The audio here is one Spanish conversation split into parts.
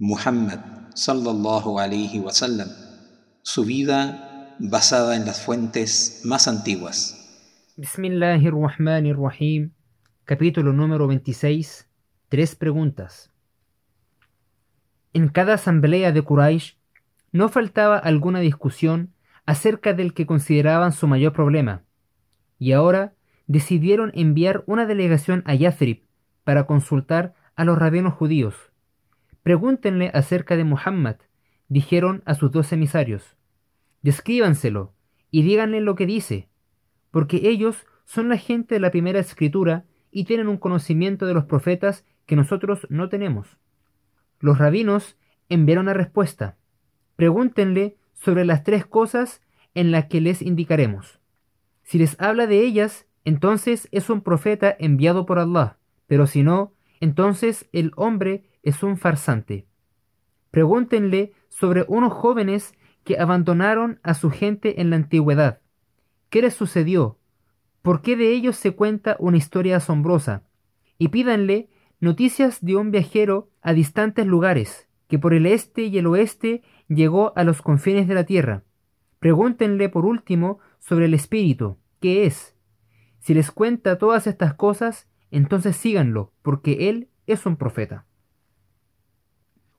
Muhammad sallallahu alayhi wasallam, su vida basada en las fuentes más antiguas. Bismillahirrahmanirrahim, capítulo número 26, tres preguntas. En cada asamblea de Quraysh no faltaba alguna discusión acerca del que consideraban su mayor problema, y ahora decidieron enviar una delegación a Yathrib para consultar a los rabinos judíos. Pregúntenle acerca de Muhammad, dijeron a sus dos emisarios. Descríbanselo y díganle lo que dice, porque ellos son la gente de la primera escritura y tienen un conocimiento de los profetas que nosotros no tenemos. Los rabinos enviaron la respuesta. Pregúntenle sobre las tres cosas en las que les indicaremos. Si les habla de ellas, entonces es un profeta enviado por Allah, pero si no, entonces el hombre es un farsante. Pregúntenle sobre unos jóvenes que abandonaron a su gente en la antigüedad. ¿Qué les sucedió? ¿Por qué de ellos se cuenta una historia asombrosa? Y pídanle noticias de un viajero a distantes lugares, que por el este y el oeste llegó a los confines de la tierra. Pregúntenle por último sobre el espíritu, ¿qué es? Si les cuenta todas estas cosas, entonces síganlo, porque él es un profeta.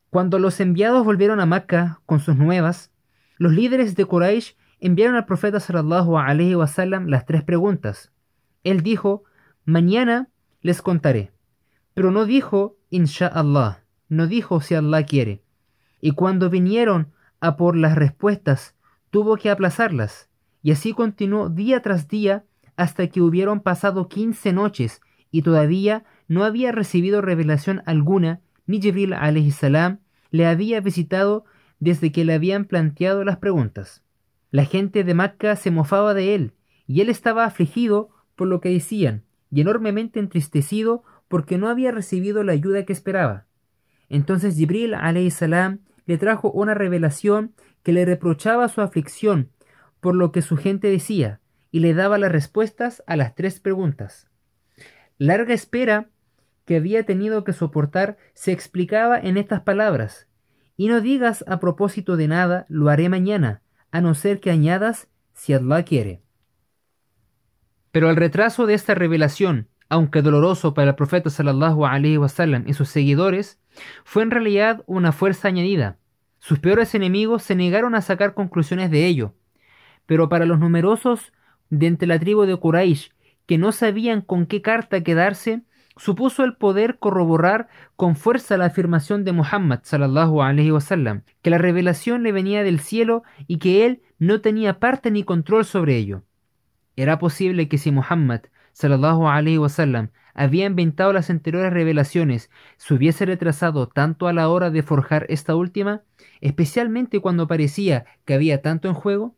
Cuando los enviados volvieron a Macca con sus nuevas, los líderes de Quraysh enviaron al profeta sallallahu alaihi wasallam las tres preguntas. Él dijo: "Mañana les contaré", pero no dijo inshallah, no dijo si Allah quiere. Y cuando vinieron a por las respuestas, tuvo que aplazarlas, y así continuó día tras día hasta que hubieron pasado quince noches y todavía no había recibido revelación alguna, ni Jibril salam le había visitado desde que le habían planteado las preguntas. La gente de Macca se mofaba de él, y él estaba afligido por lo que decían, y enormemente entristecido porque no había recibido la ayuda que esperaba. Entonces Jibril salam le trajo una revelación que le reprochaba su aflicción por lo que su gente decía, y le daba las respuestas a las tres preguntas. Larga espera que había tenido que soportar se explicaba en estas palabras, y no digas a propósito de nada, lo haré mañana, a no ser que añadas si Allah quiere. Pero el retraso de esta revelación, aunque doloroso para el profeta sallallahu alaihi wasallam y sus seguidores, fue en realidad una fuerza añadida. Sus peores enemigos se negaron a sacar conclusiones de ello, pero para los numerosos de entre la tribu de Quraysh, que no sabían con qué carta quedarse, supuso el poder corroborar con fuerza la afirmación de Muhammad sallallahu alaihi wasallam, que la revelación le venía del cielo y que él no tenía parte ni control sobre ello. Era posible que si Muhammad sallallahu alaihi wasallam había inventado las anteriores revelaciones, se hubiese retrasado tanto a la hora de forjar esta última, especialmente cuando parecía que había tanto en juego.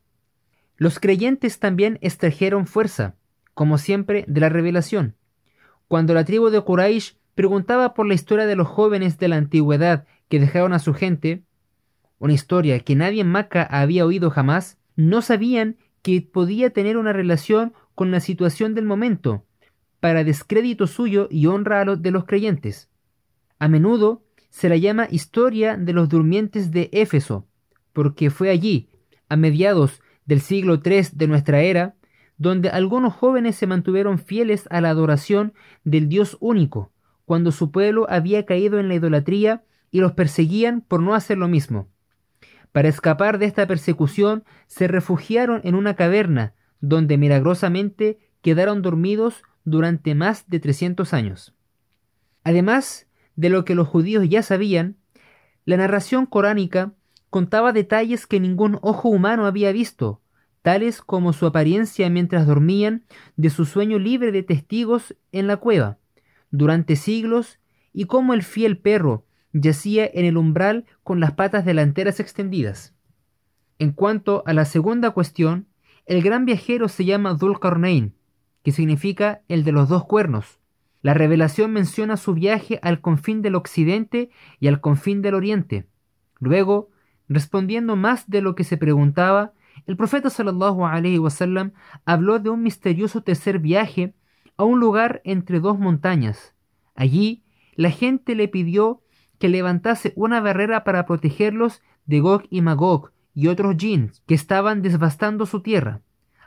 Los creyentes también extrajeron fuerza, como siempre, de la revelación. Cuando la tribu de Quraysh preguntaba por la historia de los jóvenes de la antigüedad que dejaron a su gente, una historia que nadie en Maca había oído jamás, no sabían que podía tener una relación con la situación del momento, para descrédito suyo y honra a los de los creyentes. A menudo se la llama historia de los durmientes de Éfeso, porque fue allí, a mediados del siglo III de nuestra era, donde algunos jóvenes se mantuvieron fieles a la adoración del Dios único, cuando su pueblo había caído en la idolatría y los perseguían por no hacer lo mismo. Para escapar de esta persecución, se refugiaron en una caverna, donde milagrosamente quedaron dormidos durante más de 300 años. Además de lo que los judíos ya sabían, la narración coránica contaba detalles que ningún ojo humano había visto, tales como su apariencia mientras dormían, de su sueño libre de testigos en la cueva, durante siglos, y cómo el fiel perro yacía en el umbral con las patas delanteras extendidas. En cuanto a la segunda cuestión, el gran viajero se llama Dhul-Qarnayn, que significa el de los dos cuernos. La revelación menciona su viaje al confín del occidente y al confín del oriente. Luego, respondiendo más de lo que se preguntaba, el profeta sallallahu alaihi wasallam habló de un misterioso tercer viaje a un lugar entre dos montañas. Allí la gente le pidió que levantase una barrera para protegerlos de Gog y Magog y otros jinns que estaban devastando su tierra.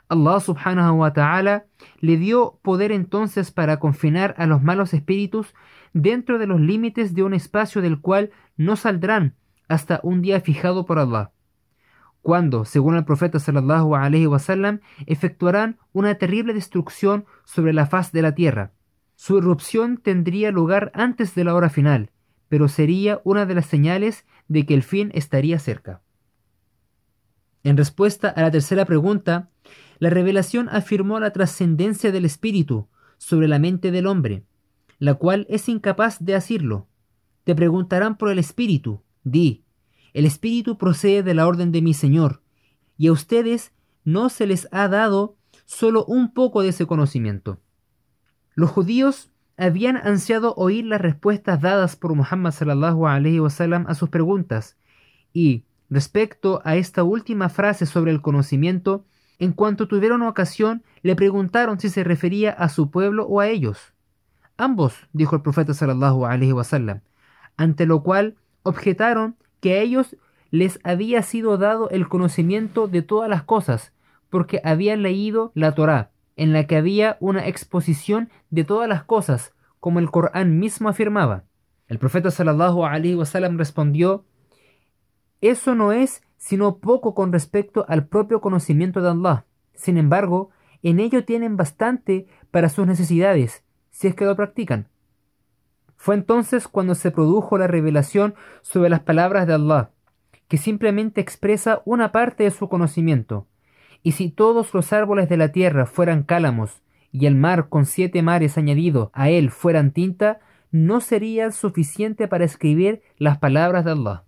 Allah subhanahu wa ta'ala le dio poder entonces para confinar a los malos espíritus dentro de los límites de un espacio del cual no saldrán hasta un día fijado por Allah, cuando, según el profeta sallallahu alaihi wasallam, efectuarán una terrible destrucción sobre la faz de la tierra. Su irrupción tendría lugar antes de la hora final, pero sería una de las señales de que el fin estaría cerca. En respuesta a la tercera pregunta, la revelación afirmó la trascendencia del espíritu sobre la mente del hombre, la cual es incapaz de asirlo. Te preguntarán por el espíritu. Di, el espíritu procede de la orden de mi Señor, y a ustedes no se les ha dado solo un poco de ese conocimiento. Los judíos habían ansiado oír las respuestas dadas por Muhammad sallallahu wasallam a sus preguntas, y respecto a esta última frase sobre el conocimiento, en cuanto tuvieron ocasión, le preguntaron si se refería a su pueblo o a ellos. Ambos, dijo el profeta sallallahu alaihi wasallam, ante lo cual objetaron que a ellos les había sido dado el conocimiento de todas las cosas, porque habían leído la Torá, en la que había una exposición de todas las cosas, como el Corán mismo afirmaba. El profeta sallallahu respondió: Eso no es sino poco con respecto al propio conocimiento de Allah. Sin embargo, en ello tienen bastante para sus necesidades, si es que lo practican. Fue entonces cuando se produjo la revelación sobre las palabras de Allah, que simplemente expresa una parte de su conocimiento. Y si todos los árboles de la tierra fueran cálamos, y el mar con siete mares añadido a él fueran tinta, no sería suficiente para escribir las palabras de Allah.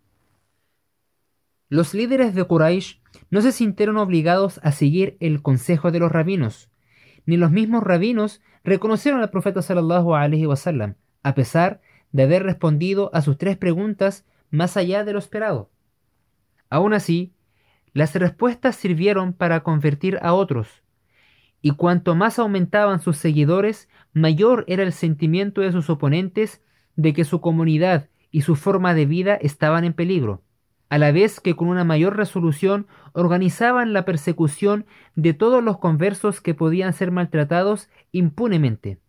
Los líderes de Quraysh no se sintieron obligados a seguir el consejo de los rabinos, ni los mismos rabinos reconocieron al profeta sallallahu alaihi wasallam, a pesar de haber respondido a sus tres preguntas más allá de lo esperado. Aún así, las respuestas sirvieron para convertir a otros, y cuanto más aumentaban sus seguidores, mayor era el sentimiento de sus oponentes de que su comunidad y su forma de vida estaban en peligro a la vez que con una mayor resolución organizaban la persecución de todos los conversos que podían ser maltratados impunemente.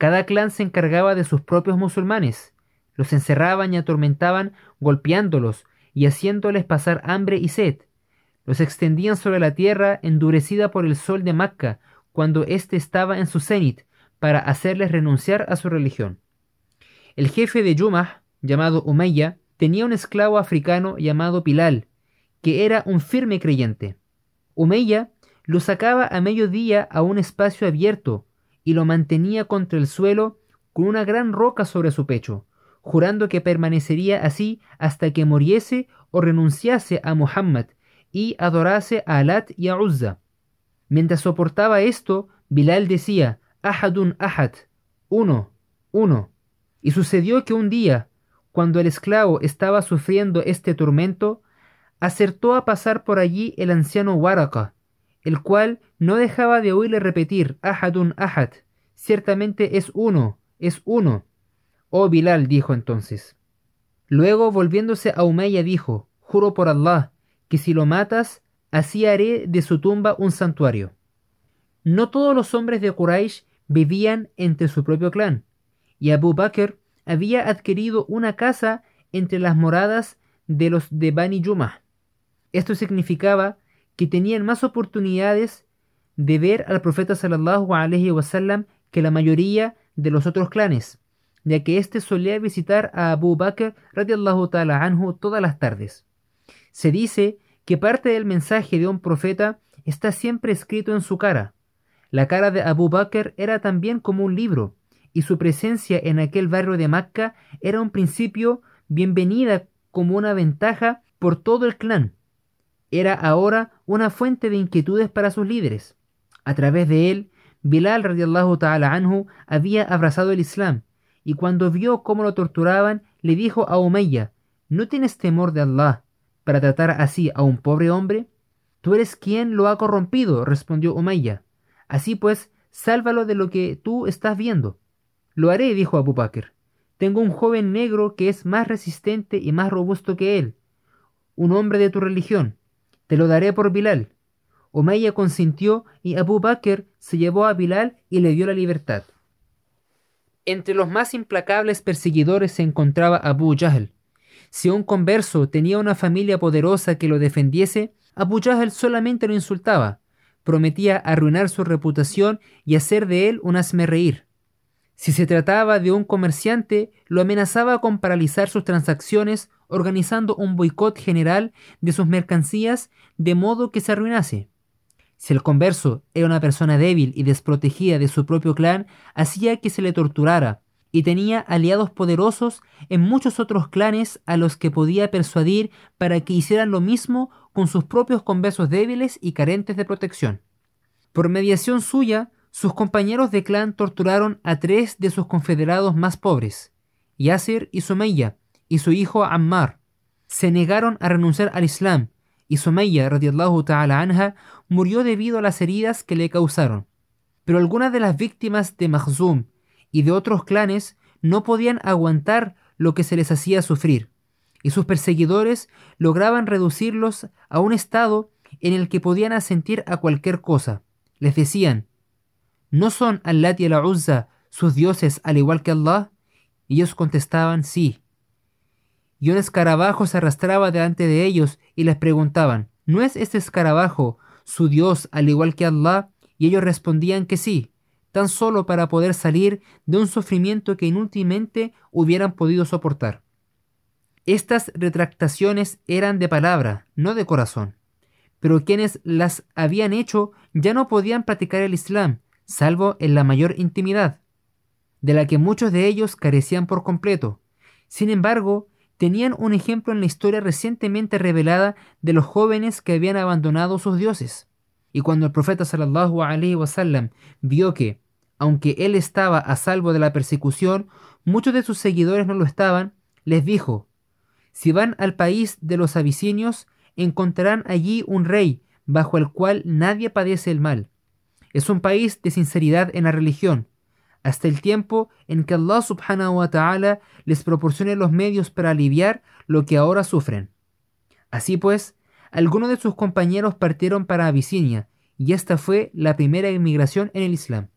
Cada clan se encargaba de sus propios musulmanes, los encerraban y atormentaban golpeándolos y haciéndoles pasar hambre y sed. Los extendían sobre la tierra endurecida por el sol de Macca cuando éste estaba en su cenit para hacerles renunciar a su religión. El jefe de Yumah, llamado Umayya, tenía un esclavo africano llamado Pilal, que era un firme creyente. Umeya lo sacaba a mediodía a un espacio abierto y lo mantenía contra el suelo con una gran roca sobre su pecho, jurando que permanecería así hasta que muriese o renunciase a Muhammad y adorase a Alat y a Uzza. Mientras soportaba esto, Bilal decía, Ahadun Ahad, uno, uno. Y sucedió que un día, cuando el esclavo estaba sufriendo este tormento, acertó a pasar por allí el anciano Waraka, el cual no dejaba de oírle repetir Ahadun Ahad, ciertamente es uno, es uno. Oh Bilal, dijo entonces. Luego, volviéndose a Umayya, dijo, Juro por Allah, que si lo matas, así haré de su tumba un santuario. No todos los hombres de Quraysh vivían entre su propio clan, y Abu Bakr había adquirido una casa entre las moradas de los de Bani Yuma. Esto significaba que tenían más oportunidades de ver al profeta sallallahu alaihi wasallam que la mayoría de los otros clanes, ya que éste solía visitar a Abu Bakr radiallahu ta'ala anhu todas las tardes. Se dice que parte del mensaje de un profeta está siempre escrito en su cara. La cara de Abu Bakr era también como un libro, y su presencia en aquel barrio de Macca era un principio bienvenida como una ventaja por todo el clan. Era ahora una fuente de inquietudes para sus líderes. A través de él, Bilal radiallahu ta'ala anhu había abrazado el Islam, y cuando vio cómo lo torturaban, le dijo a Umayya, ¿no tienes temor de Allah para tratar así a un pobre hombre? Tú eres quien lo ha corrompido, respondió Umayya. Así pues, sálvalo de lo que tú estás viendo. Lo haré, dijo Abu Bakr. tengo un joven negro que es más resistente y más robusto que él, un hombre de tu religión. Te lo daré por Bilal. Omeya consintió y Abu Bakr se llevó a Bilal y le dio la libertad. Entre los más implacables perseguidores se encontraba Abu Jahl. Si un converso tenía una familia poderosa que lo defendiese, Abu Jahl solamente lo insultaba, prometía arruinar su reputación y hacer de él un reír. Si se trataba de un comerciante, lo amenazaba con paralizar sus transacciones, organizando un boicot general de sus mercancías de modo que se arruinase. Si el converso era una persona débil y desprotegida de su propio clan, hacía que se le torturara, y tenía aliados poderosos en muchos otros clanes a los que podía persuadir para que hicieran lo mismo con sus propios conversos débiles y carentes de protección. Por mediación suya, sus compañeros de clan torturaron a tres de sus confederados más pobres, Yasir y Sumayya, y su hijo Ammar. Se negaron a renunciar al Islam y Sumayya radiallahu ta'ala anha murió debido a las heridas que le causaron. Pero algunas de las víctimas de Mahzum y de otros clanes no podían aguantar lo que se les hacía sufrir, y sus perseguidores lograban reducirlos a un estado en el que podían asentir a cualquier cosa. Les decían, ¿no son Allat y la Uzza sus dioses al igual que Allah? Y ellos contestaban, sí y un escarabajo se arrastraba delante de ellos y les preguntaban, ¿no es este escarabajo su Dios al igual que Allah? Y ellos respondían que sí, tan solo para poder salir de un sufrimiento que inútilmente hubieran podido soportar. Estas retractaciones eran de palabra, no de corazón, pero quienes las habían hecho ya no podían practicar el Islam, salvo en la mayor intimidad, de la que muchos de ellos carecían por completo. Sin embargo, tenían un ejemplo en la historia recientemente revelada de los jóvenes que habían abandonado sus dioses. Y cuando el profeta sallallahu alaihi wasallam vio que, aunque él estaba a salvo de la persecución, muchos de sus seguidores no lo estaban, les dijo: Si van al país de los abisinios, encontrarán allí un rey bajo el cual nadie padece el mal. Es un país de sinceridad en la religión, hasta el tiempo en que Allah subhanahu wa ta'ala les proporcione los medios para aliviar lo que ahora sufren. Así pues, algunos de sus compañeros partieron para Abisinia, y esta fue la primera inmigración en el Islam.